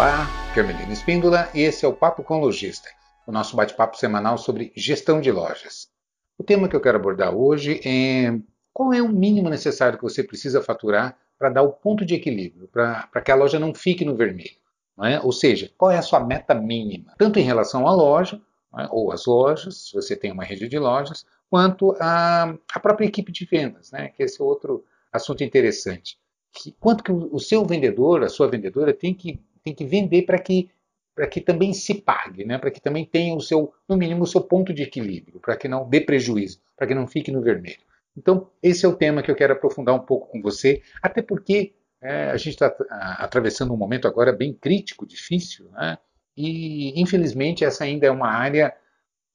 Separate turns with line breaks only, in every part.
Olá, Carmelina Espíndola e esse é o Papo com Lojista, o nosso bate-papo semanal sobre gestão de lojas. O tema que eu quero abordar hoje é qual é o mínimo necessário que você precisa faturar para dar o ponto de equilíbrio, para que a loja não fique no vermelho. É? Ou seja, qual é a sua meta mínima, tanto em relação à loja, é? ou às lojas, se você tem uma rede de lojas, quanto à, à própria equipe de vendas, né? que esse é outro assunto interessante. Que, quanto que o seu vendedor, a sua vendedora, tem que tem que vender para que para que também se pague, né? para que também tenha o seu, no mínimo, o seu ponto de equilíbrio, para que não dê prejuízo, para que não fique no vermelho. Então, esse é o tema que eu quero aprofundar um pouco com você, até porque é, a gente está atravessando um momento agora bem crítico, difícil, né? e infelizmente essa ainda é uma área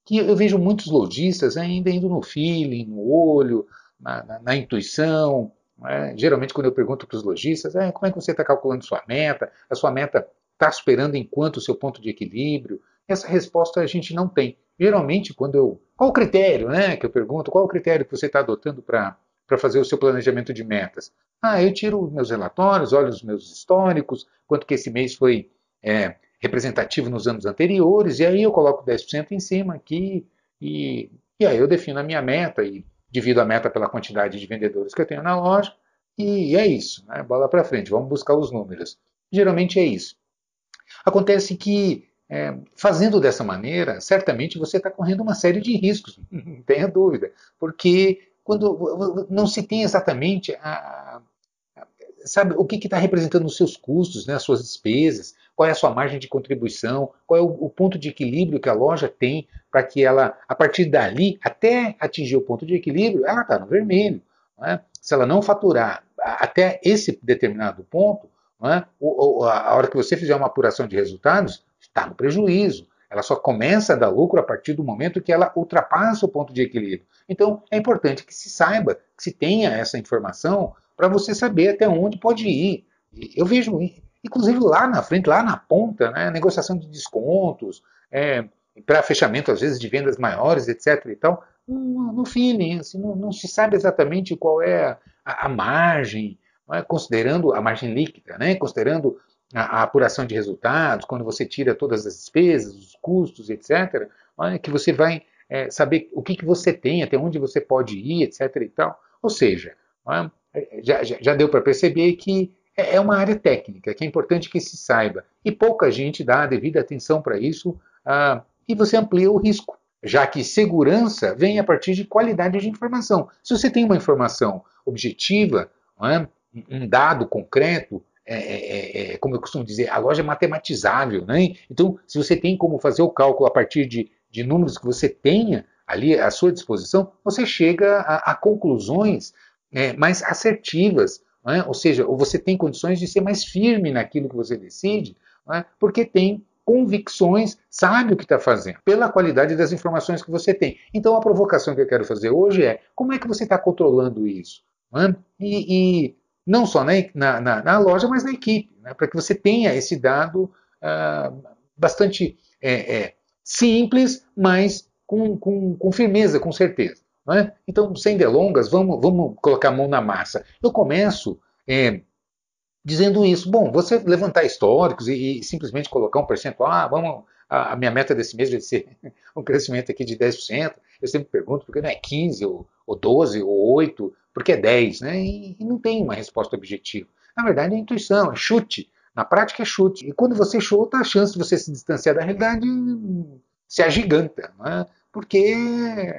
que eu vejo muitos lojistas ainda indo no feeling, no olho, na, na, na intuição, é? Geralmente, quando eu pergunto para os lojistas, é, como é que você está calculando sua meta? A sua meta está superando enquanto o seu ponto de equilíbrio? Essa resposta a gente não tem. Geralmente, quando eu. Qual o critério, né? Que eu pergunto, qual o critério que você está adotando para fazer o seu planejamento de metas? Ah, eu tiro meus relatórios, olho os meus históricos, quanto que esse mês foi é, representativo nos anos anteriores, e aí eu coloco 10% em cima aqui, e, e aí eu defino a minha meta, e divido a meta pela quantidade de vendedores que eu tenho na loja, e é isso, né? bola para frente, vamos buscar os números. Geralmente é isso. Acontece que, é, fazendo dessa maneira, certamente você está correndo uma série de riscos, não tenha dúvida, porque quando não se tem exatamente a, sabe o que está representando os seus custos, né, as suas despesas, qual é a sua margem de contribuição, qual é o, o ponto de equilíbrio que a loja tem para que ela, a partir dali, até atingir o ponto de equilíbrio, ela está no vermelho. É? Se ela não faturar até esse determinado ponto, é? a hora que você fizer uma apuração de resultados, está no prejuízo. Ela só começa a dar lucro a partir do momento que ela ultrapassa o ponto de equilíbrio. Então, é importante que se saiba, que se tenha essa informação para você saber até onde pode ir. Eu vejo inclusive lá na frente, lá na ponta, né, negociação de descontos, é, para fechamento às vezes de vendas maiores, etc. E tal, no, no feeling, assim, não, não, se sabe exatamente qual é a, a margem, é? considerando a margem líquida, né, considerando a, a, apuração de resultados, quando você tira todas as despesas, os custos, etc., é? que você vai é, saber o que, que você tem, até onde você pode ir, etc. E tal. Ou seja? Já, já, deu para perceber que é, é uma área técnica que é importante que se saiba e pouca gente dá a devida atenção para isso ah, e você amplia o risco, já que segurança vem a partir de qualidade de informação. Se você tem uma informação objetiva, é? um dado concreto, é, é, é, é, como eu costumo dizer, a loja é matematizável. Né? Então, se você tem como fazer o cálculo a partir de, de números que você tenha ali à sua disposição, você chega a, a conclusões é, mais assertivas é? ou seja, você tem condições de ser mais firme naquilo que você decide, é? porque tem convicções, sabe o que está fazendo, pela qualidade das informações que você tem. Então a provocação que eu quero fazer hoje é como é que você está controlando isso? É? E, e, não só na, na, na, loja, mas na equipe, né? para que você tenha esse dado ah, bastante é, é, simples, mas com, com, com firmeza, com certeza. É? Então, sem delongas, vamos, vamos colocar a mão na massa. Eu começo é, dizendo isso. Bom, você levantar históricos e, e, simplesmente colocar um percentual, ah, vamos, a, a, minha meta desse mês vai ser um crescimento aqui de 10%. Eu sempre pergunto por que não é 15, ou, ou 12, ou 8, porque é 10, né? E, e não tem uma resposta objetiva. Na verdade, é intuição, é chute. Na prática é chute. E quando você chuta, a chance de você se distanciar da realidade se agiganta. Né? Porque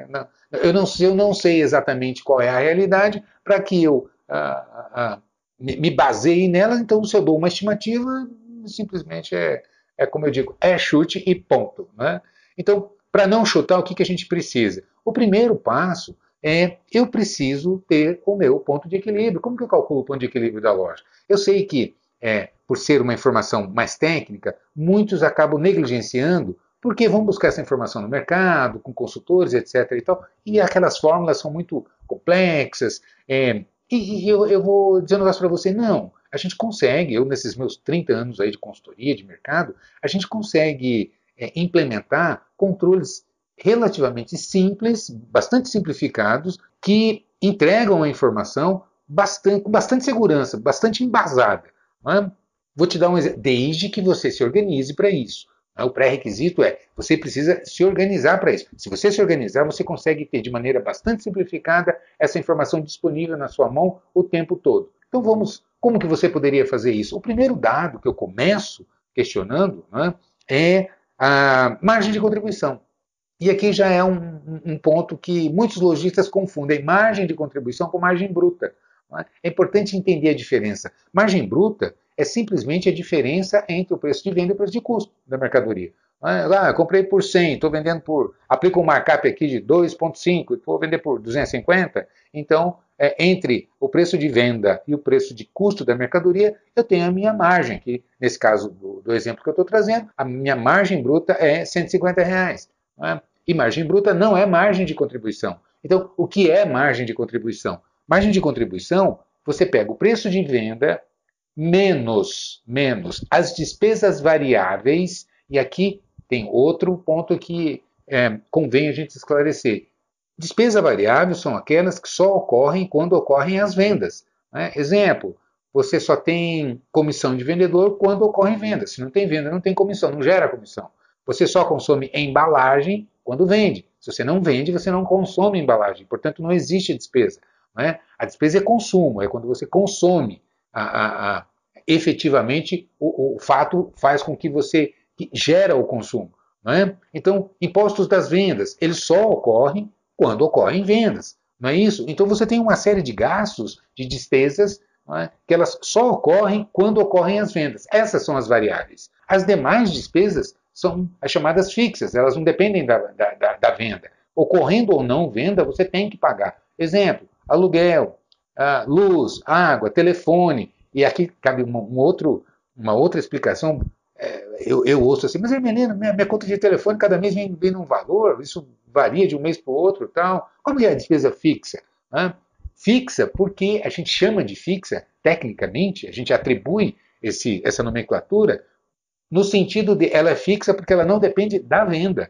não, eu, não, eu não sei exatamente qual é a realidade para que eu ah, ah, me baseie nela, então se eu dou uma estimativa, simplesmente é, é como eu digo, é chute e ponto. Né? Então, para não chutar, o que, que a gente precisa? O primeiro passo é eu preciso ter o meu ponto de equilíbrio. Como que eu calculo o ponto de equilíbrio da loja? Eu sei que, é, por ser uma informação mais técnica, muitos acabam negligenciando porque vão buscar essa informação no mercado, com consultores, etc. E, tal, e aquelas fórmulas são muito complexas. É, e, e eu, eu, vou dizer um negócio para você, não, a gente consegue, eu nesses meus 30 anos aí de consultoria, de mercado, a gente consegue é, implementar controles relativamente simples, bastante simplificados, que entregam a informação bastante, com bastante segurança, bastante embasada. É? Vou te dar um exemplo, desde que você se organize para isso. Né? O pré-requisito é você precisa se organizar para isso. Se você se organizar, você consegue ter de maneira bastante simplificada essa informação disponível na sua mão o tempo todo. Então vamos, como que você poderia fazer isso? O primeiro dado que eu começo questionando né, é a margem de contribuição. E aqui já é um, um, ponto que muitos lojistas confundem margem de contribuição com margem bruta. É? é importante entender a diferença. Margem bruta é simplesmente a diferença entre o preço de venda e o preço de custo da mercadoria. Ah, comprei por 100, estou vendendo por. Aplico um markup aqui de 2,5 e vou vender por 250. Então, é, entre o preço de venda e o preço de custo da mercadoria, eu tenho a minha margem, que nesse caso do, do exemplo que eu estou trazendo, a minha margem bruta é 150 reais. É? E margem bruta não é margem de contribuição. Então, o que é margem de contribuição? Margem de contribuição, você pega o preço de venda menos, menos as despesas variáveis, e aqui tem outro ponto que é, convém a gente esclarecer. Despesa variável são aquelas que só ocorrem quando ocorrem as vendas. Né? Exemplo, você só tem comissão de vendedor quando ocorrem vendas. Se não tem venda, não tem comissão, não gera comissão. Você só consome embalagem quando vende. Se você não vende, você não consome embalagem. Portanto, não existe despesa. Né? A despesa é consumo, é quando você consome. A, a, efetivamente, o, o fato faz com que você que gera o consumo. É? Então, impostos das vendas, eles só ocorrem quando ocorrem vendas. Não é isso? Então você tem uma série de gastos, de despesas, é? que elas só ocorrem quando ocorrem as vendas. Essas são as variáveis. As demais despesas são as chamadas fixas, elas não dependem da, da, da, da venda. Ocorrendo ou não venda, você tem que pagar. Exemplo, aluguel, uh, luz, água, telefone. E aqui cabe um, um outro, uma outra explicação eu, eu ouço assim, mas menina, minha, minha conta de telefone cada mês vem, vem num valor, isso varia de um mês para o outro tal. Como é a despesa fixa? Fixa porque a gente chama de fixa, tecnicamente, a gente atribui esse, essa nomenclatura no sentido de ela é fixa porque ela não depende da venda.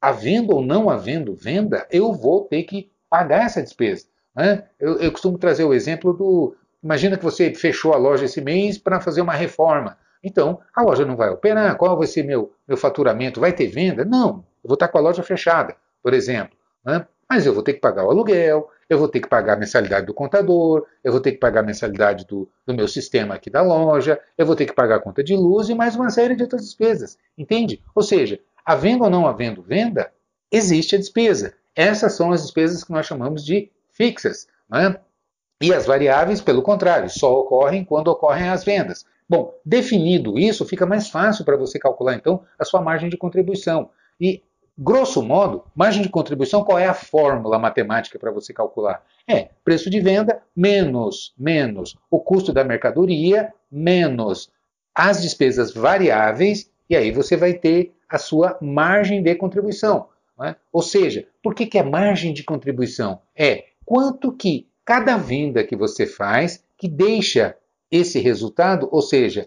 Havendo ou não havendo venda, eu vou ter que pagar essa despesa. Né? Eu, eu costumo trazer o exemplo do. Imagina que você fechou a loja esse mês para fazer uma reforma. Então, a loja não vai operar. Qual vai ser meu, meu faturamento? Vai ter venda? Não. Eu vou estar com a loja fechada, por exemplo. Né? Mas eu vou ter que pagar o aluguel, eu vou ter que pagar a mensalidade do contador, eu vou ter que pagar a mensalidade do, do meu sistema aqui da loja, eu vou ter que pagar a conta de luz e mais uma série de outras despesas. Entende? Ou seja, havendo ou não havendo venda, existe a despesa. Essas são as despesas que nós chamamos de fixas. Né? E as variáveis, pelo contrário, só ocorrem quando ocorrem as vendas. Bom, definido isso, fica mais fácil para você calcular então a sua margem de contribuição. E, grosso modo, margem de contribuição, qual é a fórmula matemática para você calcular? É preço de venda menos, menos o custo da mercadoria, menos as despesas variáveis, e aí você vai ter a sua margem de contribuição. É? Ou seja, por que, que é margem de contribuição? É quanto que cada venda que você faz que deixa esse resultado, ou seja,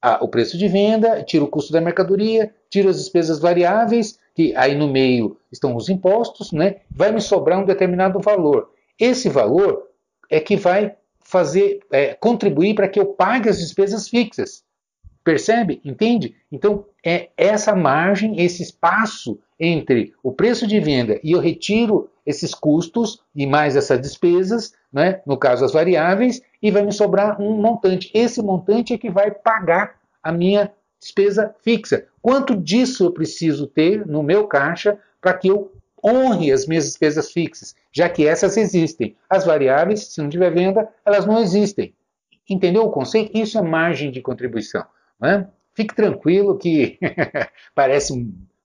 a, o preço de venda, tira o custo da mercadoria, tira as despesas variáveis, que aí no meio estão os impostos, né? vai me sobrar um determinado valor. Esse valor é que vai fazer é, contribuir para que eu pague as despesas fixas. Percebe? Entende? Então, é essa margem, esse espaço entre o preço de venda e eu retiro esses custos e mais essas despesas, né, no caso as variáveis, e vai me sobrar um montante. Esse montante é que vai pagar a minha despesa fixa. Quanto disso eu preciso ter no meu caixa para que eu honre as minhas despesas fixas, já que essas existem. As variáveis, se não tiver venda, elas não existem. Entendeu o conceito? Isso é margem de contribuição. Né? Fique tranquilo que parece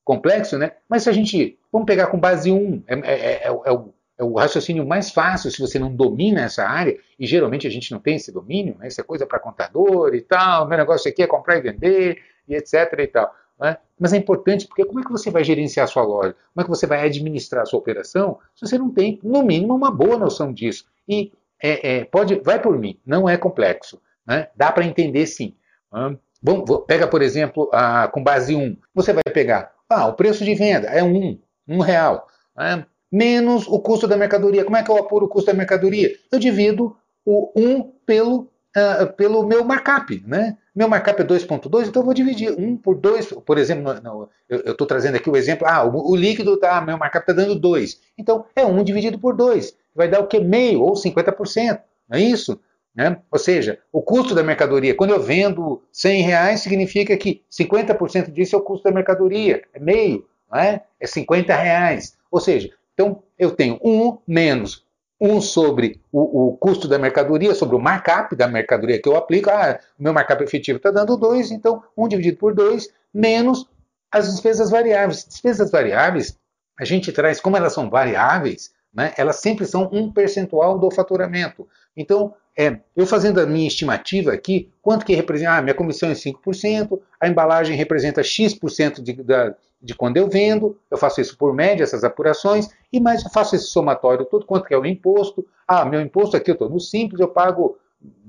complexo, né? mas se a gente. Vamos pegar com base 1, é, é, é, é o, é o raciocínio mais fácil se você não domina essa área, e geralmente a gente não tem esse domínio, né? isso é coisa para contador e tal, meu negócio aqui é comprar e vender, e etc. e tal. Né? Mas é importante porque como é que você vai gerenciar a sua loja? Como é que você vai administrar a sua operação se você não tem, no mínimo, uma boa noção disso? E é, é, pode, vai por mim, não é complexo. Né? Dá para entender sim. Né? Bom, pega, por exemplo, a, com base 1. Você vai pegar, ah, o preço de venda é 1, 1 real. Né? Menos o custo da mercadoria. Como é que eu apuro o custo da mercadoria? Eu divido o 1 pelo, uh, pelo meu markup. Né? meu markup é 2.2, então eu vou dividir 1 por 2. Por exemplo, no, eu estou trazendo aqui o exemplo, ah, o, o líquido, tá, meu markup está dando 2. Então, é 1 dividido por 2. Vai dar o que? Meio, ou 50%. Não é isso? Né? Ou seja, o custo da mercadoria, quando eu vendo 100 reais, significa que 50% disso é o custo da mercadoria, é meio, não é? é 50 reais. Ou seja, então eu tenho 1 menos 1 sobre o, o, custo da mercadoria, sobre o markup da mercadoria que eu aplico. Ah, o meu markup efetivo está dando 2, então 1 dividido por 2 menos as despesas variáveis. Despesas variáveis, a gente traz, como elas são variáveis, né, elas sempre são um percentual do faturamento. Então, é, eu fazendo a minha estimativa aqui, quanto que representa? Ah, minha comissão é 5%, a embalagem representa X% de, da, de quando eu vendo, eu faço isso por média, essas apurações, e mais eu faço esse somatório todo, quanto que é o imposto. Ah, meu imposto aqui eu estou no simples, eu pago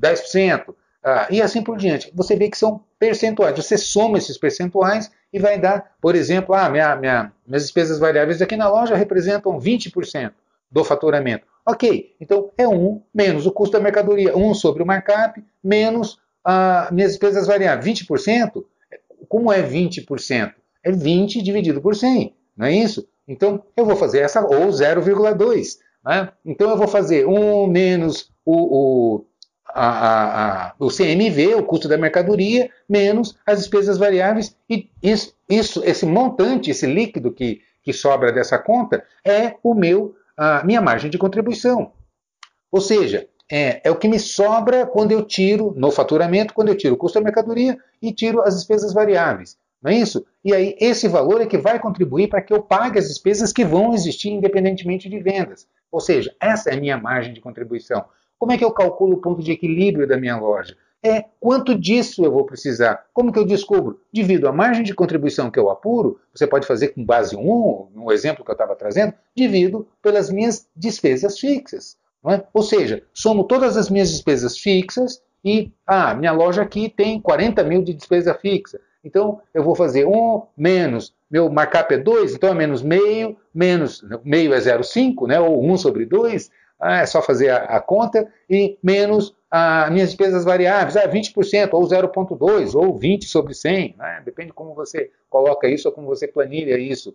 10%. Ah, e assim por diante. Você vê que são percentuais. Você soma esses percentuais e vai dar, por exemplo, ah, minha, minha, minhas despesas variáveis aqui na loja representam 20% do faturamento. Ok, então é 1 menos o custo da mercadoria, 1 sobre o markup, menos as minhas despesas variáveis. 20%? Como é 20%? É 20 dividido por 100, não é isso? Então eu vou fazer essa, ou 0,2. Né? Então eu vou fazer 1 menos o, o, a, a, a, o CMV, o custo da mercadoria, menos as despesas variáveis, e isso, isso esse montante, esse líquido que, que sobra dessa conta, é o meu a minha margem de contribuição. Ou seja, é, é, o que me sobra quando eu tiro no faturamento, quando eu tiro o custo da mercadoria e tiro as despesas variáveis. Não é isso? E aí, esse valor é que vai contribuir para que eu pague as despesas que vão existir independentemente de vendas. Ou seja, essa é a minha margem de contribuição. Como é que eu calculo o ponto de equilíbrio da minha loja? É quanto disso eu vou precisar. Como que eu descubro? Devido à margem de contribuição que eu apuro, você pode fazer com base 1, no exemplo que eu estava trazendo, divido pelas minhas despesas fixas. É? Ou seja, somo todas as minhas despesas fixas e, ah, minha loja aqui tem 40 mil de despesa fixa. Então, eu vou fazer 1 menos, meu markup é 2, então é menos meio, menos, meio é 0,5, né, ou 1 sobre 2, ah, é só fazer a, a conta, e menos as minhas despesas variáveis, ah, 20%, ou 0,2%, ou 20% sobre 100%, né? depende de como você coloca isso ou como você planilha isso.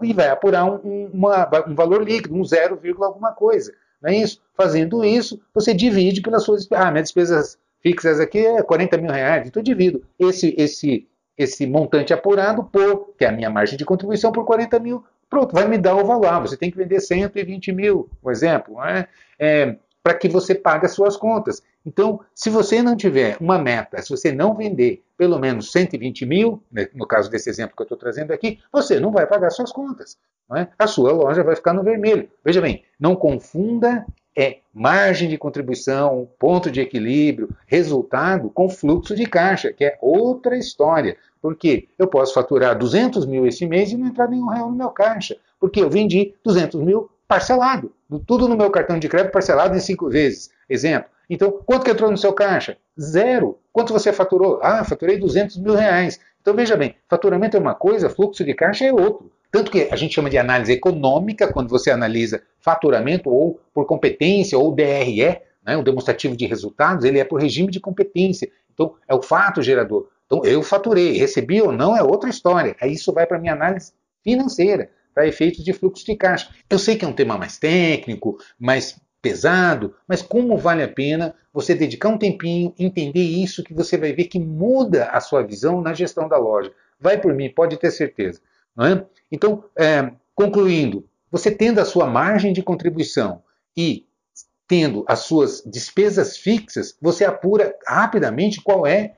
E vai apurar um, uma, um valor líquido, um 0, alguma coisa. Não é isso? Fazendo isso, você divide pelas suas Ah, minhas despesas fixas aqui é 40 mil reais, então eu divido esse, esse, esse montante apurado por, que é a minha margem de contribuição, por 40 mil. Pronto, vai me dar o valor. Ah, você tem que vender 120 mil, por exemplo. Né? É, para que você pague as suas contas. Então, se você não tiver uma meta, se você não vender pelo menos 120 mil, né, no caso desse exemplo que eu estou trazendo aqui, você não vai pagar suas contas. É? A sua loja vai ficar no vermelho. Veja bem, não confunda é margem de contribuição, ponto de equilíbrio, resultado com fluxo de caixa, que é outra história. Porque eu posso faturar 200 mil esse mês e não entrar nenhum real no meu caixa, porque eu vendi 200 mil parcelado. Tudo no meu cartão de crédito parcelado em cinco vezes. Exemplo. Então, quanto que entrou no seu caixa? Zero. Quanto você faturou? Ah, faturei 200 mil reais. Então, veja bem, faturamento é uma coisa, fluxo de caixa é outro. Tanto que a gente chama de análise econômica quando você analisa faturamento ou por competência ou DRE, né, o demonstrativo de resultados, ele é por regime de competência. Então, é o fato gerador. Então, eu faturei, recebi ou não é outra história. Aí isso vai para a minha análise financeira para efeitos de fluxo de caixa. Eu sei que é um tema mais técnico, mais pesado, mas como vale a pena você dedicar um tempinho, entender isso, que você vai ver que muda a sua visão na gestão da loja. Vai por mim, pode ter certeza. É? Então, é, concluindo, você tendo a sua margem de contribuição e tendo as suas despesas fixas, você apura rapidamente qual é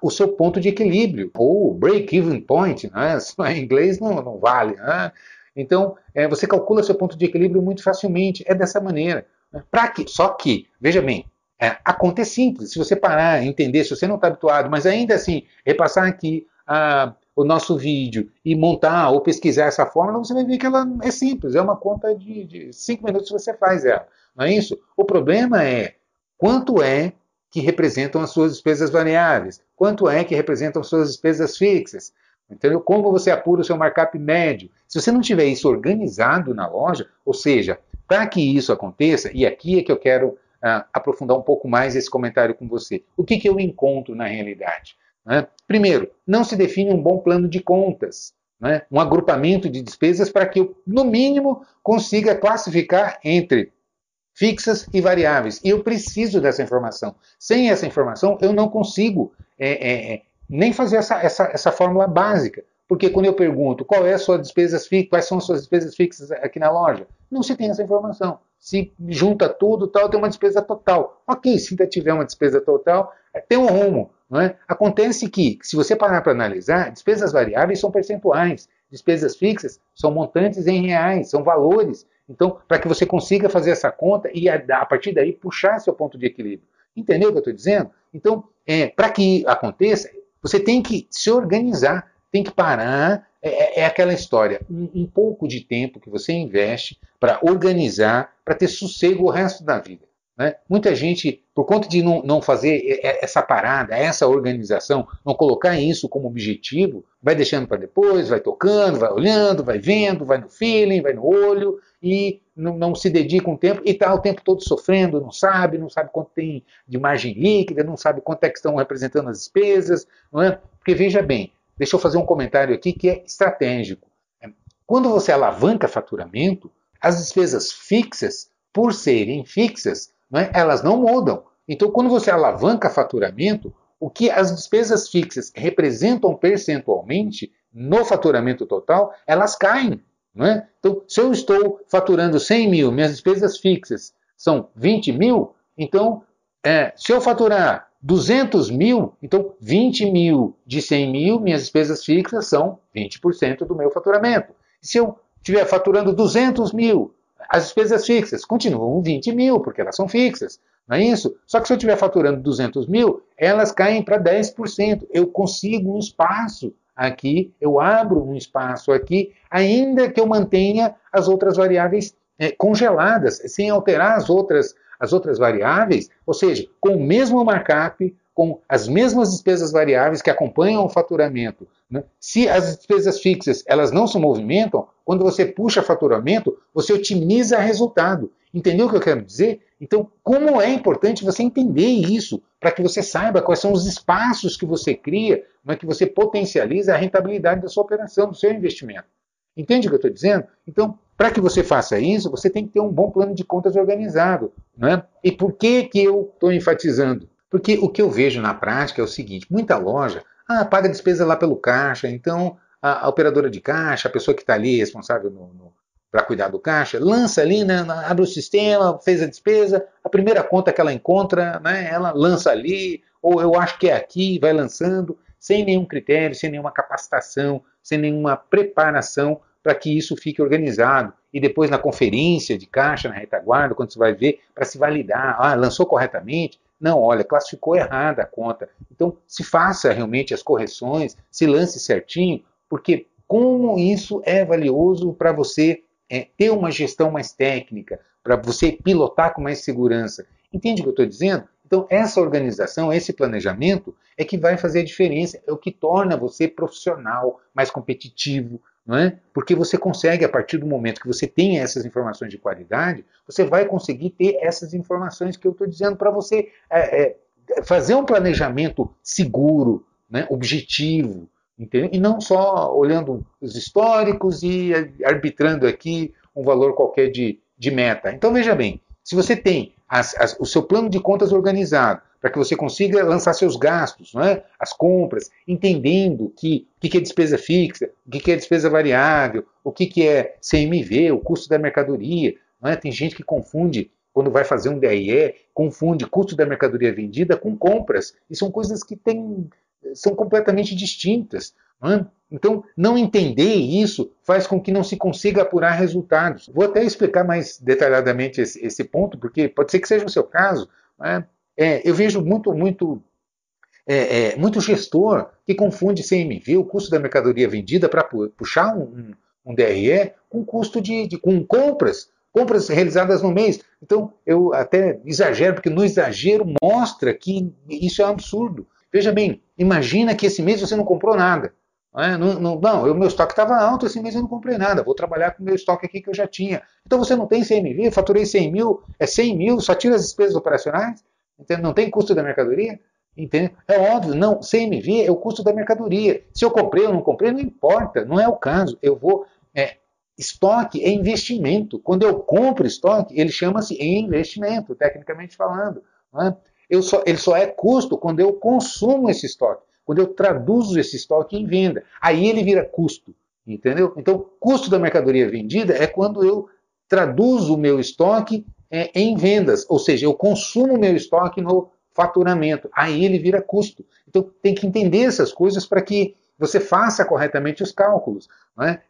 o seu ponto de equilíbrio, ou break-even point, né? em inglês não, não vale. Né? Então, é, você calcula seu ponto de equilíbrio muito facilmente, é dessa maneira. Né? Pra que, só que, veja bem, é, a conta é simples, se você parar, entender, se você não está habituado, mas ainda assim, repassar aqui a, o nosso vídeo e montar ou pesquisar essa fórmula, você vai ver que ela é simples, é uma conta de, de cinco minutos você faz ela, não é isso? O problema é quanto é que representam as suas despesas variáveis, quanto é que representam as suas despesas fixas. Entendeu? Como você apura o seu markup médio? Se você não tiver isso organizado na loja, ou seja, para que isso aconteça, e aqui é que eu quero uh, aprofundar um pouco mais esse comentário com você. O que, que eu encontro na realidade? Né? Primeiro, não se define um bom plano de contas, né? um agrupamento de despesas para que eu, no mínimo, consiga classificar entre fixas e variáveis. E eu preciso dessa informação. Sem essa informação, eu não consigo é, é, é nem fazer essa, essa, essa fórmula básica. Porque quando eu pergunto qual é a sua despesas fixas, quais são as suas despesas fixas aqui na loja, não se tem essa informação. Se junta tudo, tal, tem uma despesa total. Ok, se ainda tiver uma despesa total, é, tem um rumo. Não é? Acontece que, se você parar para analisar, despesas variáveis são percentuais, despesas fixas são montantes em reais, são valores. Então, para que você consiga fazer essa conta e a, partir daí puxar seu ponto de equilíbrio. Entendeu o que eu estou dizendo? Então, é, para que aconteça, você tem que se organizar, tem que parar. É, é, é aquela história, um, um pouco de tempo que você investe para organizar, para ter sossego o resto da vida. Né? Muita gente, por conta de não, não, fazer essa parada, essa organização, não colocar isso como objetivo, vai deixando para depois, vai tocando, vai olhando, vai vendo, vai no feeling, vai no olho e não, não se dedica um tempo e está o tempo todo sofrendo, não sabe, não sabe quanto tem de margem líquida, não sabe quanto é que estão representando as despesas, não é? Porque veja bem, deixa eu fazer um comentário aqui que é estratégico. Quando você alavanca faturamento, as despesas fixas, por serem fixas, é? elas não mudam. Então, quando você alavanca faturamento, o que as despesas fixas representam percentualmente no faturamento total, elas caem. É? Então, se eu estou faturando 100 mil, minhas despesas fixas são 20 mil, então, é, se eu faturar 200 mil, então 20 mil de 100 mil, minhas despesas fixas são 20% do meu faturamento. Se eu estiver faturando 200 mil, as despesas fixas continuam 20 mil, porque elas são fixas, não é isso? Só que se eu estiver faturando 200 mil, elas caem para 10%. Eu consigo um espaço aqui, eu abro um espaço aqui, ainda que eu mantenha as outras variáveis é, congeladas, sem alterar as outras, as outras variáveis, ou seja, com o mesmo markup, com as mesmas despesas variáveis que acompanham o faturamento. Né? Se as despesas fixas elas não se movimentam, quando você puxa faturamento, você otimiza resultado. Entendeu o que eu quero dizer? Então, como é importante você entender isso, para que você saiba quais são os espaços que você cria, mas que você potencializa a rentabilidade da sua operação, do seu investimento. Entende o que eu estou dizendo? Então, para que você faça isso, você tem que ter um bom plano de contas organizado. Né? E por que, que eu estou enfatizando? Porque o que eu vejo na prática é o seguinte: muita loja ah, paga despesa lá pelo caixa, então a, a operadora de caixa, a pessoa que está ali responsável para cuidar do caixa, lança ali, né, abre o sistema, fez a despesa, a primeira conta que ela encontra, né, ela lança ali, ou eu acho que é aqui, vai lançando, sem nenhum critério, sem nenhuma capacitação, sem nenhuma preparação para que isso fique organizado. E depois na conferência de caixa, na retaguarda, quando você vai ver, para se validar, ah, lançou corretamente, não, olha, classificou errada a conta. Então, se faça realmente as correções, se lance certinho, porque como isso é valioso para você é, ter uma gestão mais técnica, para você pilotar com mais segurança. Entende o que eu estou dizendo? Então, essa organização, esse planejamento é que vai fazer a diferença, é o que torna você profissional, mais competitivo, não é? Porque você consegue, a partir do momento que você tem essas informações de qualidade, você vai conseguir ter essas informações que eu estou dizendo para você é, é, fazer um planejamento seguro, né, objetivo, entendeu? e não só olhando os históricos e arbitrando aqui um valor qualquer de, de meta. Então veja bem, se você tem as, as, o seu plano de contas organizado, para que você consiga lançar seus gastos, não é? as compras, entendendo que, o que é despesa fixa, o que é despesa variável, o que é CMV, o custo da mercadoria. Não é? Tem gente que confunde, quando vai fazer um DRE, confunde custo da mercadoria vendida com compras. E são coisas que têm, são completamente distintas. Não é? Então, não entender isso faz com que não se consiga apurar resultados. Vou até explicar mais detalhadamente esse, esse ponto, porque pode ser que seja o seu caso. É? É, eu vejo muito, muito, é, é, muito gestor que confunde CMV, o custo da mercadoria vendida, para puxar um, um, DRE com custo de, de, com compras, compras realizadas no mês. Então, eu até exagero, porque no exagero mostra que isso é um absurdo. Veja bem, imagina que esse mês você não comprou nada. Não, não, não, não meu estoque estava alto esse mês eu não comprei nada, vou trabalhar com o meu estoque aqui que eu já tinha. Então você não tem CMV, faturei 100 mil, é 100 mil, só tira as despesas operacionais, entende? não tem custo da mercadoria. Entende? É óbvio, não, CMV é o custo da mercadoria. Se eu comprei ou não comprei, não importa, não é o caso. Eu vou. É, estoque é investimento. Quando eu compro estoque, ele chama-se investimento, tecnicamente falando. É? Eu só, ele só é custo quando eu consumo esse estoque, quando eu traduzo esse estoque em venda. Aí ele vira custo. Entendeu? Então, custo da mercadoria vendida é quando eu traduzo o meu estoque é, em vendas, ou seja, eu consumo meu estoque no faturamento. Aí ele vira custo. Então tem que entender essas coisas para que você faça corretamente os cálculos. Né?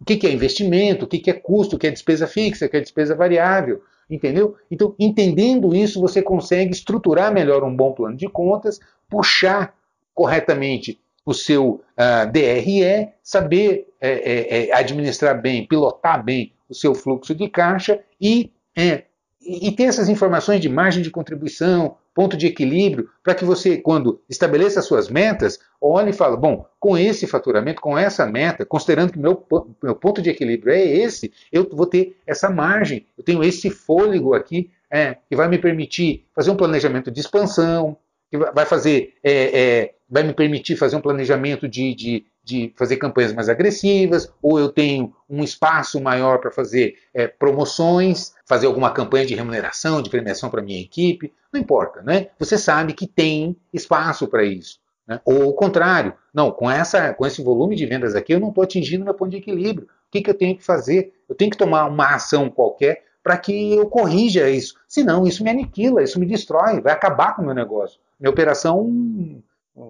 O que, que é investimento, o que, que é custo, o que é despesa fixa, o que é despesa variável. Entendeu? Então, entendendo isso, você consegue estruturar melhor um bom plano de contas, puxar corretamente o seu uh, ah, DRE, saber é, é, é, administrar bem, pilotar bem o seu fluxo de caixa e, é, e ter essas informações de margem de contribuição, ponto de equilíbrio, para que você, quando estabeleça as suas metas, olhe e fale, bom, com esse faturamento, com essa meta, considerando que meu, meu ponto de equilíbrio é esse, eu vou ter essa margem, eu tenho esse fôlego aqui, é, que vai me permitir fazer um planejamento de expansão, que vai fazer, é, é, vai me permitir fazer um planejamento de, de, de, fazer campanhas mais agressivas, ou eu tenho um espaço maior para fazer é, promoções, fazer alguma campanha de remuneração, de premiação para minha equipe, não importa, né? Você sabe que tem espaço para isso. Né? Ou o contrário, não, com, essa, com esse volume de vendas aqui eu não estou atingindo meu ponto de equilíbrio. O que, que eu tenho que fazer? Eu tenho que tomar uma ação qualquer para que eu corrija isso. Senão, isso me aniquila, isso me destrói, vai acabar com o meu negócio. Minha operação hum,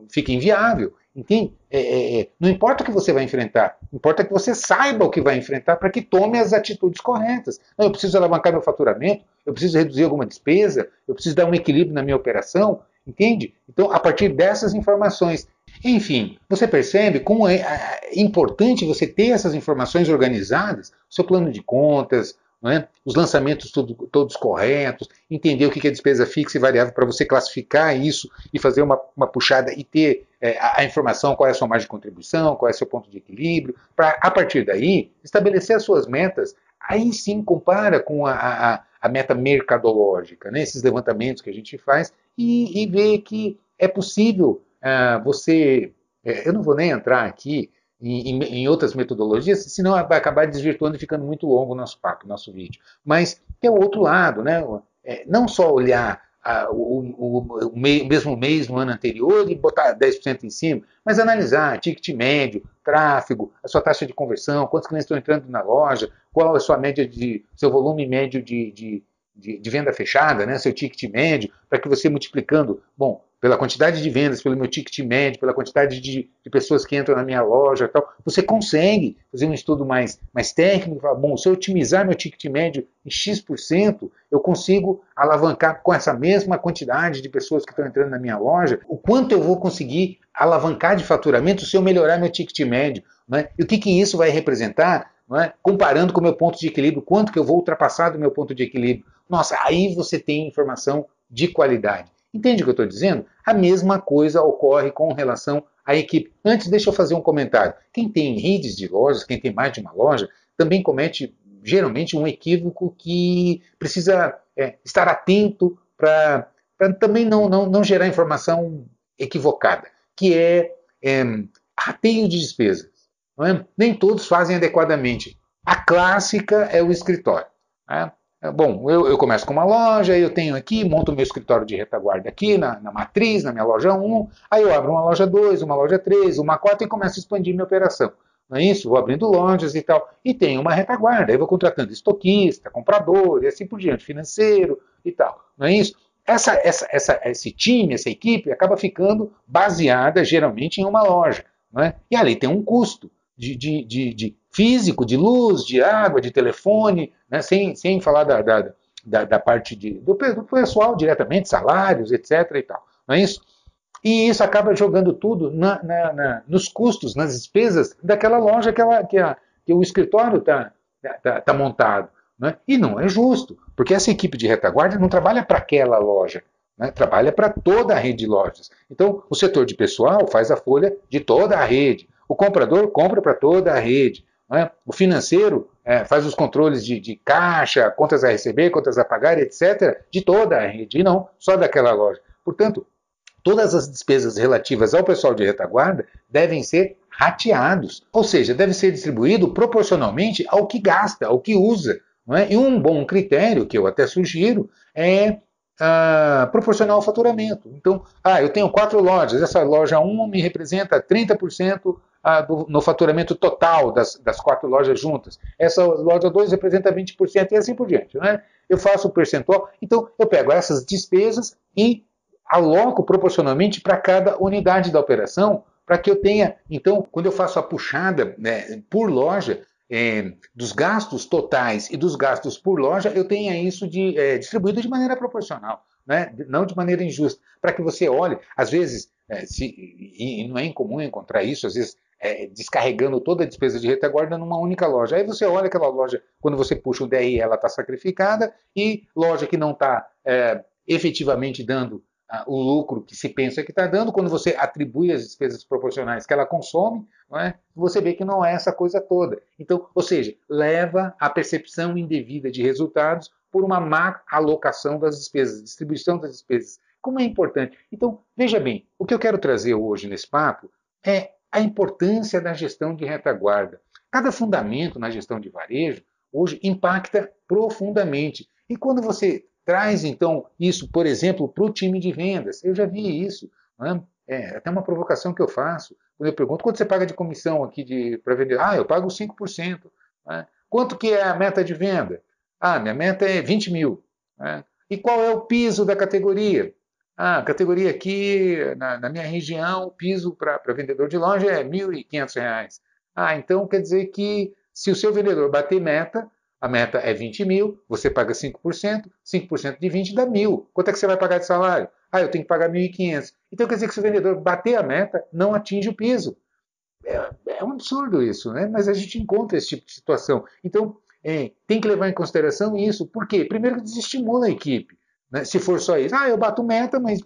fica inviável. Entende? É, é, é, não importa o que você vai enfrentar, importa que você saiba o que vai enfrentar para que tome as atitudes corretas. Não, eu preciso alavancar meu faturamento, eu preciso reduzir alguma despesa, eu preciso dar um equilíbrio na minha operação, entende? Então, a partir dessas informações. Enfim, você percebe como é, é importante você ter essas informações organizadas, seu plano de contas, é? os lançamentos tudo, todos corretos, entender o que é despesa fixa e variável para você classificar isso e fazer uma, uma puxada e ter é, a, informação qual é a sua margem de contribuição, qual é o seu ponto de equilíbrio, para a partir daí estabelecer as suas metas. Aí sim compara com a, a, a meta mercadológica, né? esses levantamentos que a gente faz e, e vê que é possível uh, você. É, eu não vou nem entrar aqui em, em, outras metodologias, senão vai acabar desvirtuando e ficando muito longo o nosso papo, o nosso vídeo. Mas é o outro lado, né? É, não só olhar a, o, o, o me, mesmo mês no ano anterior e botar 10% em cima, mas analisar ticket médio, tráfego, a sua taxa de conversão, quantos clientes estão entrando na loja, qual é a sua média de seu volume médio de, de, de, de venda fechada, né, seu ticket médio, para que você multiplicando, bom, pela quantidade de vendas, pelo meu ticket médio, pela quantidade de, de, pessoas que entram na minha loja tal, você consegue fazer um estudo mais, mais técnico, falar, bom, se eu otimizar meu ticket médio em X%, eu consigo alavancar com essa mesma quantidade de pessoas que estão entrando na minha loja, o quanto eu vou conseguir alavancar de faturamento se eu melhorar meu ticket médio, né? e o que, que isso vai representar, é? comparando com o meu ponto de equilíbrio, quanto que eu vou ultrapassar do meu ponto de equilíbrio. Nossa, aí você tem informação de qualidade. Entende o que eu estou dizendo? A mesma coisa ocorre com relação à equipe. Antes, deixa eu fazer um comentário. Quem tem redes de lojas, quem tem mais de uma loja, também comete geralmente um equívoco que precisa é, estar atento para também não, não, não gerar informação equivocada, que é, é rateio de despesas. É? Nem todos fazem adequadamente. A clássica é o escritório. Né? É, bom, eu, eu, começo com uma loja, eu tenho aqui, monto meu escritório de retaguarda aqui na, na, matriz, na minha loja 1, aí eu abro uma loja 2, uma loja 3, uma 4 e começo a expandir minha operação. Não é isso? Vou abrindo lojas e tal. E tenho uma retaguarda, aí vou contratando estoquista, comprador e assim por diante, financeiro e tal. Não é isso? Essa, essa, essa, esse time, essa equipe acaba ficando baseada geralmente em uma loja. Não é? E ali tem um custo de, de, de, de físico, de luz, de água, de telefone, né, sem, sem falar da, da, da, da parte de, do, do, pessoal diretamente, salários, etc. e tal. Não é isso? E isso acaba jogando tudo na, na, na, nos custos, nas despesas daquela loja que, ela, que, a, que o escritório está tá, tá montado. Né? E não é justo, porque essa equipe de retaguarda não trabalha para aquela loja, né? trabalha para toda a rede de lojas. Então, o setor de pessoal faz a folha de toda a rede. O comprador compra para toda a rede. É? O financeiro é, faz os controles de, de, caixa, contas a receber, contas a pagar, etc., de toda a rede, e não só daquela loja. Portanto, todas as despesas relativas ao pessoal de retaguarda devem ser rateados, ou seja, deve ser distribuído proporcionalmente ao que gasta, ao que usa. É? E um bom critério, que eu até sugiro, é ah, proporcional ao faturamento. Então, ah, eu tenho quatro lojas, essa loja 1 me representa 30% no faturamento total das, das, quatro lojas juntas. Essa loja 2 representa 20% e assim por diante. Né? Eu faço o percentual, então eu pego essas despesas e aloco proporcionalmente para cada unidade da operação para que eu tenha, então, quando eu faço a puxada né, por loja, é, dos gastos totais e dos gastos por loja, eu tenha isso de, é, distribuído de maneira proporcional, né? não de maneira injusta, para que você olhe, às vezes, é, se, e, e, não é incomum encontrar isso, às vezes é, descarregando toda a despesa de retaguarda numa única loja. Aí você olha aquela loja, quando você puxa o DRI, ela está sacrificada, e loja que não está é, efetivamente dando o lucro que se pensa que está dando, quando você atribui as despesas proporcionais que ela consome, é? você vê que não é essa coisa toda. Então, ou seja, leva à percepção indevida de resultados por uma má alocação das despesas, distribuição das despesas. Como é importante. Então, veja bem, o que eu quero trazer hoje nesse papo é a importância da gestão de retaguarda. Cada fundamento na gestão de varejo hoje impacta profundamente. E quando você Traz então isso, por exemplo, para o time de vendas. Eu já vi isso. Né? É até uma provocação que eu faço. Quando eu pergunto quanto você paga de comissão aqui para vender, ah, eu pago 5%. Né? Quanto que é a meta de venda? Ah, minha meta é 20 mil. Né? E qual é o piso da categoria? Ah, categoria aqui, na, na minha região, o piso para vendedor de loja é R$ 1.500. Ah, então quer dizer que se o seu vendedor bater meta, a meta é 20 mil, você paga 5%, 5% de 20 dá mil. Quanto é que você vai pagar de salário? Ah, eu tenho que pagar 1.500. Então quer dizer que se o vendedor bater a meta, não atinge o piso. É, é um absurdo isso, né? Mas a gente encontra esse tipo de situação. Então, é, tem que levar em consideração isso. Por quê? Primeiro que desestimula a equipe. Né? Se for só isso, ah, eu bato meta, mas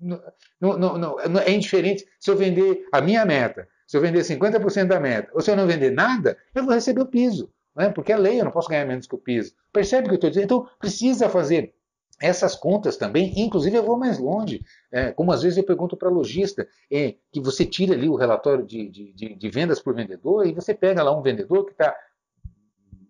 não, não, não, é indiferente se eu vender a minha meta, se eu vender 50% da meta, ou se eu não vender nada, eu vou receber o piso né? porque é lei, eu não posso ganhar menos que o piso. Percebe o que eu estou dizendo? Então, precisa fazer essas contas também, inclusive eu vou mais longe, é, como às vezes eu pergunto para lojista, é, que você tira ali o relatório de, de, de, de, vendas por vendedor e você pega lá um vendedor que está,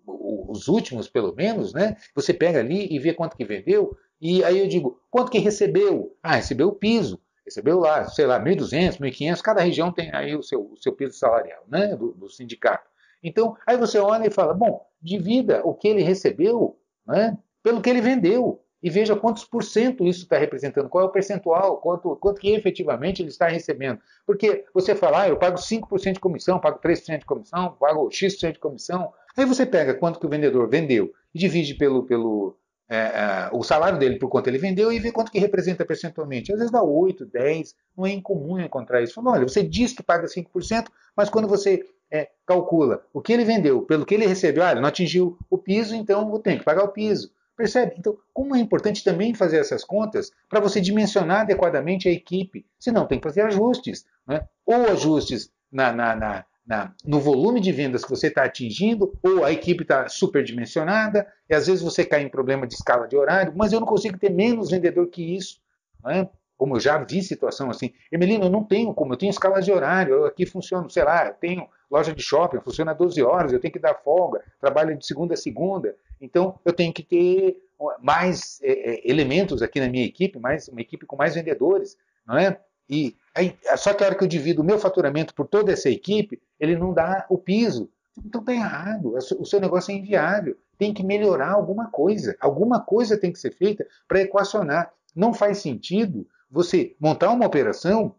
os últimos pelo menos, né? Você pega ali e vê quanto que vendeu, e aí eu digo, quanto que recebeu? Ah, recebeu o piso, recebeu lá, sei lá, 1.200, 1.500, cada região tem aí o seu, o seu piso salarial, né? do, do sindicato. Então, aí você olha e fala, bom, divida o que ele recebeu né, pelo que ele vendeu e veja quantos por cento isso está representando, qual é o percentual, quanto, quanto que efetivamente ele está recebendo. Porque você fala, ah, eu pago 5% de comissão, pago 3% de comissão, pago X% de comissão. Aí você pega quanto que o vendedor vendeu e divide pelo, pelo, é, é, o salário dele por quanto ele vendeu e vê quanto que representa percentualmente. Às vezes dá 8, 10, não é incomum encontrar isso. Fala, olha, você diz que paga 5%, mas quando você é, calcula o que ele vendeu pelo que ele recebeu, ah, ele não atingiu o piso, então eu tenho que pagar o piso. Percebe? Então, como é importante também fazer essas contas para você dimensionar adequadamente a equipe. Senão, tem que fazer ajustes. Né? Ou ajustes na, na, na, na, no volume de vendas que você está atingindo, ou a equipe está superdimensionada, e às vezes você cai em problema de escala de horário, mas eu não consigo ter menos vendedor que isso. Né? Como eu já vi situação assim. Emelino, eu não tenho como, eu tenho escala de horário, eu aqui funciono, sei lá, eu tenho loja de shopping, funciona 12 horas, eu tenho que dar folga, trabalho de segunda a segunda. Então, eu tenho que ter mais é, elementos aqui na minha equipe, mais, uma equipe com mais vendedores, não é? E só que a hora que eu divido o meu faturamento por toda essa equipe, ele não dá o piso. Então está errado, o seu negócio é inviável. Tem que melhorar alguma coisa. Alguma coisa tem que ser feita para equacionar. Não faz sentido você montar uma operação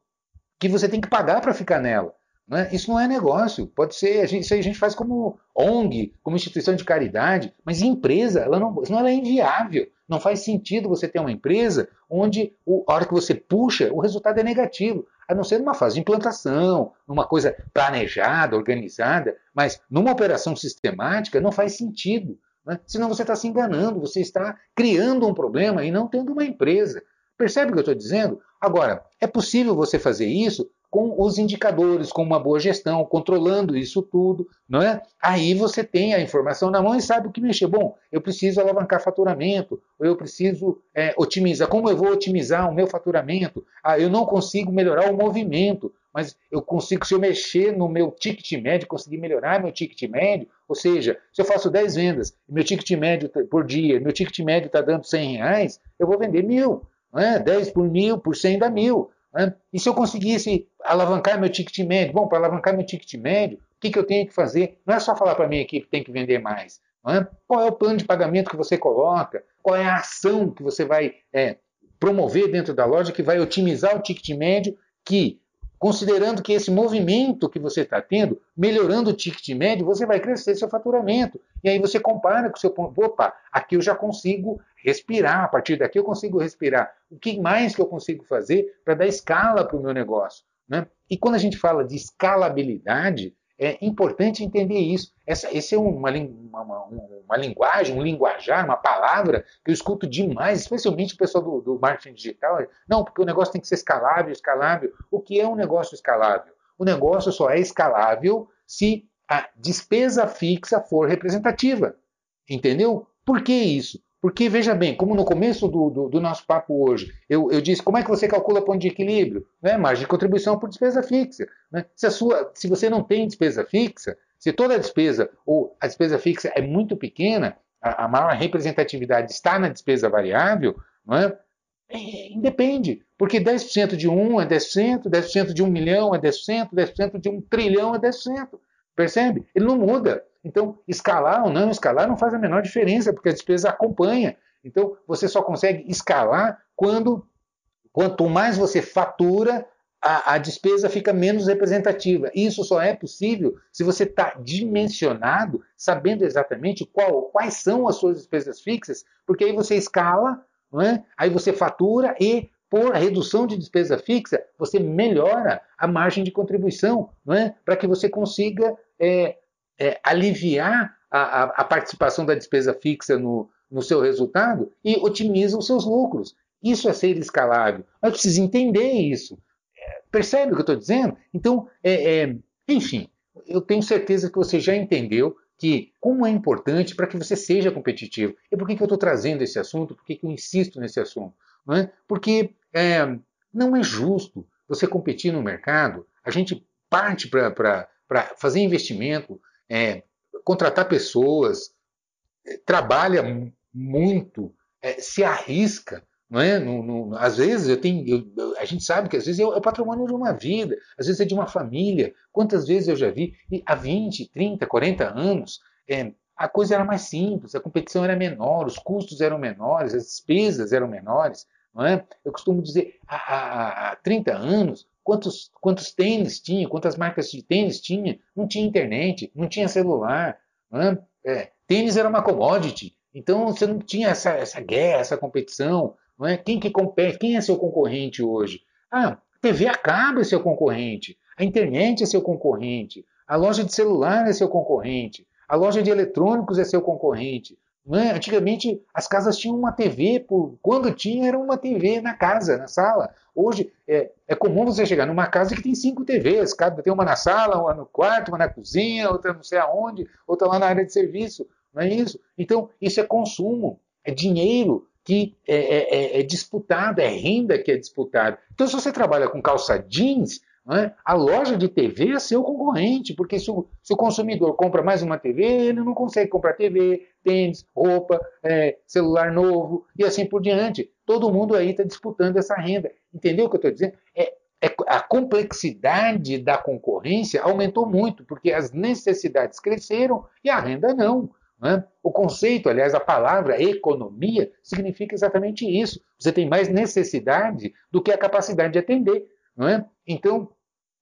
que você tem que pagar para ficar nela. Né? Isso não é negócio. Pode ser, a gente, isso aí a gente faz como ONG, como instituição de caridade, mas empresa, ela não, senão ela é inviável. Não faz sentido você ter uma empresa onde o, a hora que você puxa, o resultado é negativo. A não ser numa fase de implantação, numa coisa planejada, organizada, mas numa operação sistemática não faz sentido. Né? Senão você está se enganando, você está criando um problema e não tendo uma empresa. Percebe o que eu estou dizendo? Agora, é possível você fazer isso com os indicadores, com uma boa gestão, controlando isso tudo, não é? Aí você tem a informação na mão e sabe o que mexer. Bom, eu preciso alavancar faturamento, eu preciso é, otimizar. Como eu vou otimizar o meu faturamento? Ah, eu não consigo melhorar o movimento, mas eu consigo, se eu mexer no meu ticket médio, conseguir melhorar meu ticket médio, ou seja, se eu faço 10 vendas, meu ticket médio tá, por dia, meu ticket médio está dando 100 reais, eu vou vender mil. Né? 10 por mil, por 100 dá mil. Né? E se eu conseguisse alavancar meu ticket médio? Bom, para alavancar meu ticket médio, o que, que eu tenho que fazer? Não é só falar para minha equipe que tem que vender mais. É? Qual é o plano de pagamento que você coloca? Qual é a ação que você vai é, promover dentro da loja que vai otimizar o ticket médio que considerando que esse movimento que você está tendo, melhorando o ticket médio, você vai crescer seu faturamento. E aí você compara com o seu ponto. Opa, aqui eu já consigo respirar, a partir daqui eu consigo respirar. O que mais que eu consigo fazer para dar escala para o meu negócio? Né? E quando a gente fala de escalabilidade, é importante entender isso. Essa, esse é uma, uma, uma, linguagem, um linguajar, uma palavra que eu escuto demais, especialmente o pessoal do, do marketing digital. Não, porque o negócio tem que ser escalável, escalável. O que é um negócio escalável? O negócio só é escalável se a despesa fixa for representativa. Entendeu? Por que isso? Porque, veja bem, como no começo do, do, do nosso papo hoje, eu, eu, disse como é que você calcula ponto de equilíbrio? Né? Margem de contribuição por despesa fixa. Né? Se, a sua, se você não tem despesa fixa, se toda a despesa, ou a despesa fixa é muito pequena, a, a maior representatividade está na despesa variável, não é? É, independe, porque 10% de um é 10%, 10% de um milhão é 10%, 10% de um trilhão é 10%. Percebe? Ele não muda. Então, escalar ou não escalar não faz a menor diferença, porque a despesa acompanha. Então, você só consegue escalar quando, quanto mais você fatura, a, a despesa fica menos representativa. Isso só é possível se você está dimensionado, sabendo exatamente qual, quais são as suas despesas fixas, porque aí você escala, é? aí você fatura e por redução de despesa fixa, você melhora a margem de contribuição, não é? para que você consiga é, é, aliviar a, a, a, participação da despesa fixa no, no seu resultado e otimiza os seus lucros. Isso é ser escalável. Mas precisa entender isso. É, percebe o que eu estou dizendo? Então, é, é, enfim, eu tenho certeza que você já entendeu que como é importante para que você seja competitivo. E por que, que eu estou trazendo esse assunto? Por que, que eu insisto nesse assunto? Não é? Porque é, não é justo você competir no mercado. A gente parte para fazer investimento, é, contratar pessoas, é, trabalha muito, é, se arrisca. Não é? No, no, às vezes eu tenho, eu, a gente sabe que às vezes é o patrimônio de uma vida, às vezes é de uma família. Quantas vezes eu já vi, e há 20, 30, 40 anos, é, a coisa era mais simples, a competição era menor, os custos eram menores, as despesas eram menores. Não é? Eu costumo dizer, há, há, há 30 anos, quantos, quantos tênis tinha, quantas marcas de tênis tinha? Não tinha internet, não tinha celular. Não é? É, tênis era uma commodity. Então você não tinha essa, essa guerra, essa competição. Não é? Quem que compete? Quem é seu concorrente hoje? Ah, TV a cabo é seu concorrente. A internet é seu concorrente. A loja de celular é seu concorrente. A loja de eletrônicos é seu concorrente. Né? Antigamente as casas tinham uma TV, por, quando tinha era uma TV na casa, na sala. Hoje é, é comum você chegar numa casa que tem cinco TVs, cada tem uma na sala, uma no quarto, uma na cozinha, outra não sei aonde, outra lá na área de serviço. Não é isso? Então isso é consumo, é dinheiro que é, é, é, é disputado, é renda que é disputada. Então se você trabalha com calça jeans, é? A loja de TV é seu concorrente, porque se o, se o, consumidor compra mais uma TV, ele não consegue comprar TV, tênis, roupa, é, celular novo e assim por diante. Todo mundo aí está disputando essa renda. Entendeu o que eu estou dizendo? É, é, a complexidade da concorrência aumentou muito, porque as necessidades cresceram e a renda não. É? O conceito, aliás, a palavra economia significa exatamente isso. Você tem mais necessidade do que a capacidade de atender. Não é? Então,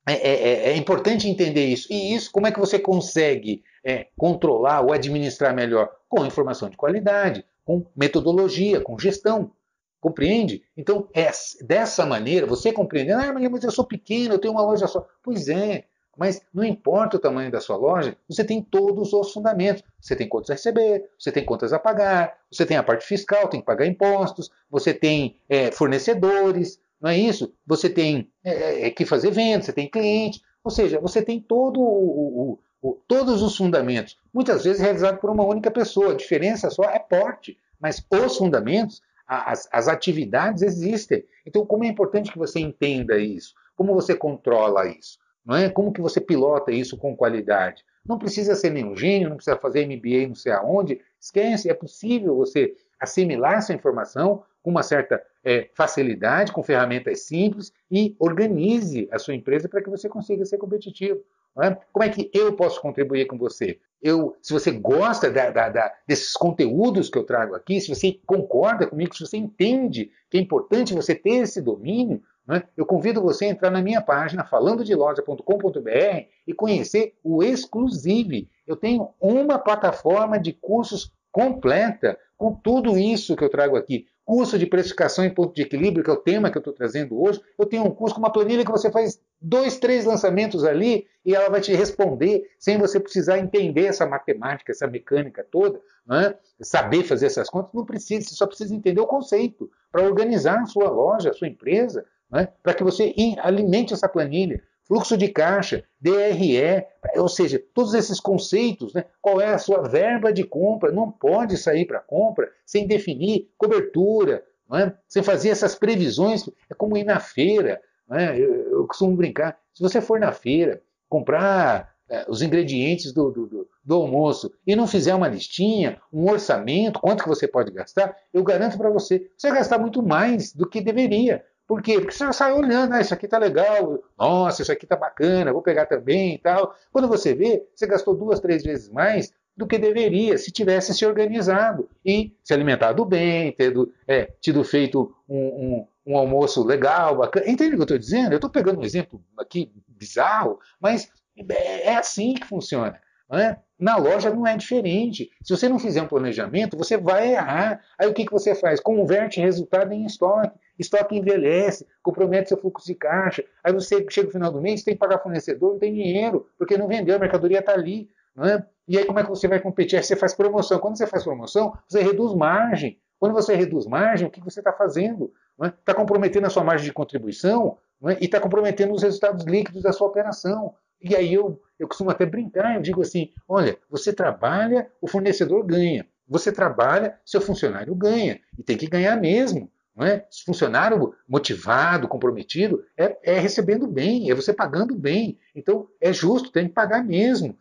é, é, é, é, importante entender isso. E isso, como é que você consegue é, controlar ou administrar melhor? Com informação de qualidade, com metodologia, com gestão. Compreende? Então, é dessa maneira, você compreendendo, ah, mas eu sou pequeno, eu tenho uma loja só. Pois é, mas não importa o tamanho da sua loja, você tem todos os fundamentos. Você tem contas a receber, você tem contas a pagar, você tem a parte fiscal, tem que pagar impostos, você tem é, fornecedores, não é isso? Você tem é, é, que fazer venda, você tem cliente, ou seja, você tem todo o, o, o, todos os fundamentos, muitas vezes realizado por uma única pessoa. A diferença só é porte, mas os fundamentos, as, as atividades existem. Então, como é importante que você entenda isso? Como você controla isso? Não é? Como que você pilota isso com qualidade? Não precisa ser nenhum gênio, não precisa fazer MBA não sei aonde. Esquece, é possível você assimilar essa informação com uma certa é, facilidade, com ferramentas simples e organize a sua empresa para que você consiga ser competitivo. É? Como é que eu posso contribuir com você? Eu, se você gosta da, da, da, desses conteúdos que eu trago aqui, se você concorda comigo, se você entende que é importante você ter esse domínio, né, eu convido você a entrar na minha página falandodeloja.com.br e conhecer o Exclusive. Eu tenho uma plataforma de cursos completa com tudo isso que eu trago aqui curso de precificação em ponto de equilíbrio, que é o tema que eu estou trazendo hoje, eu tenho um curso com uma planilha que você faz dois, três lançamentos ali e ela vai te responder sem você precisar entender essa matemática, essa mecânica toda, né? saber fazer essas contas, não precisa, você só precisa entender o conceito para organizar a sua loja, a sua empresa, né? para que você alimente essa planilha fluxo de caixa, DRE, ou seja, todos esses conceitos, né? qual é a sua verba de compra, não pode sair para compra sem definir cobertura, é? sem fazer essas previsões, é como ir na feira, é? eu, eu, costumo brincar, se você for na feira comprar é, os ingredientes do, do, do, do, almoço e não fizer uma listinha, um orçamento, quanto que você pode gastar, eu garanto para você, você vai gastar muito mais do que deveria, por quê? Porque você sai olhando, ah, isso aqui tá legal, nossa, isso aqui tá bacana, vou pegar também e tal. Quando você vê, você gastou duas, três vezes mais do que deveria, se tivesse se organizado e se alimentado bem, tendo, é, tido feito um, um, um, almoço legal, bacana. Entende o que eu estou dizendo? Eu estou pegando um exemplo aqui bizarro, mas é, é assim que funciona. É? Na loja não é diferente. Se você não fizer um planejamento, você vai errar. Aí o que, que você faz? Converte resultado em estoque. Estoque envelhece, compromete seu fluxo de caixa. Aí você chega no final do mês, tem que pagar fornecedor, não tem dinheiro, porque não vendeu, a mercadoria está ali. É? E aí como é que você vai competir? Aí você faz promoção. Quando você faz promoção, você reduz margem. Quando você reduz margem, o que você está fazendo? Está é? comprometendo a sua margem de contribuição é? e está comprometendo os resultados líquidos da sua operação. E aí eu, eu costumo até brincar, eu digo assim, olha, você trabalha, o fornecedor ganha. Você trabalha, seu funcionário ganha. E tem que ganhar mesmo. Não é? Funcionário motivado, comprometido, é, é recebendo bem, é você pagando bem. Então é justo, tem que pagar mesmo.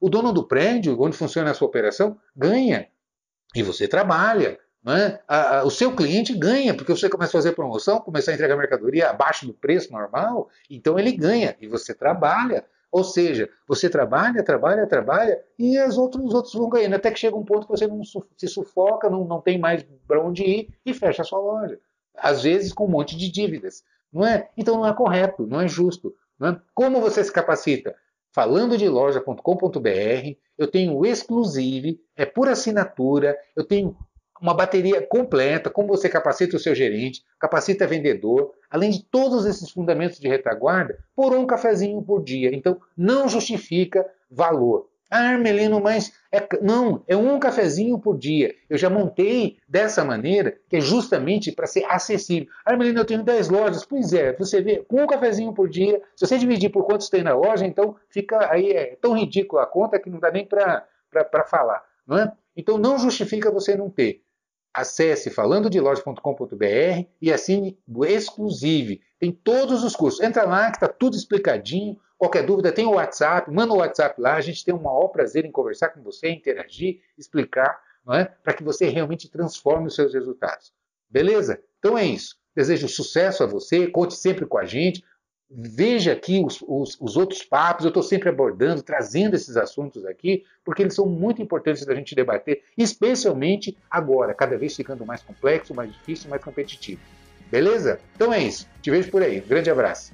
O dono do prédio, onde funciona a sua operação, ganha. E você trabalha. É? A, a, o seu cliente ganha, porque você começa a fazer promoção, começa a entregar mercadoria abaixo do preço normal, então ele ganha e você trabalha. Ou seja, você trabalha, trabalha, trabalha e os outros, os outros vão ganhando. Até que chega um ponto que você não se sufoca, não, não tem mais para onde ir e fecha a sua loja. Às vezes com um monte de dívidas. Não é? Então não é correto, não é justo. Não é? Como você se capacita? Falando de loja.com.br, eu tenho exclusive, é por assinatura, eu tenho uma bateria completa, como você capacita o seu gerente, capacita vendedor, além de todos esses fundamentos de retaguarda, por um cafezinho por dia. Então, não justifica valor. Ah, Armelino, mas é, não, é um cafezinho por dia. Eu já montei dessa maneira, que é justamente para ser acessível. Ah, Armelino, eu tenho 10 lojas. Pois é, você vê, com um cafezinho por dia, se você dividir por quantos tem na loja, então fica aí, é tão ridícula a conta que não dá nem para falar. Não é? Então não justifica você não ter. Acesse falandodeloja.com.br e assine o Exclusive. Tem todos os cursos. Entra lá que está tudo explicadinho. Qualquer dúvida, tem o WhatsApp, manda o WhatsApp lá. A gente tem o maior prazer em conversar com você, interagir, explicar, é? para que você realmente transforme os seus resultados. Beleza? Então é isso. Desejo sucesso a você, conte sempre com a gente. Veja aqui os, os, os outros papos, eu estou sempre abordando, trazendo esses assuntos aqui, porque eles são muito importantes da gente debater, especialmente agora, cada vez ficando mais complexo, mais difícil, mais competitivo. Beleza? Então é isso. Te vejo por aí. Um grande abraço.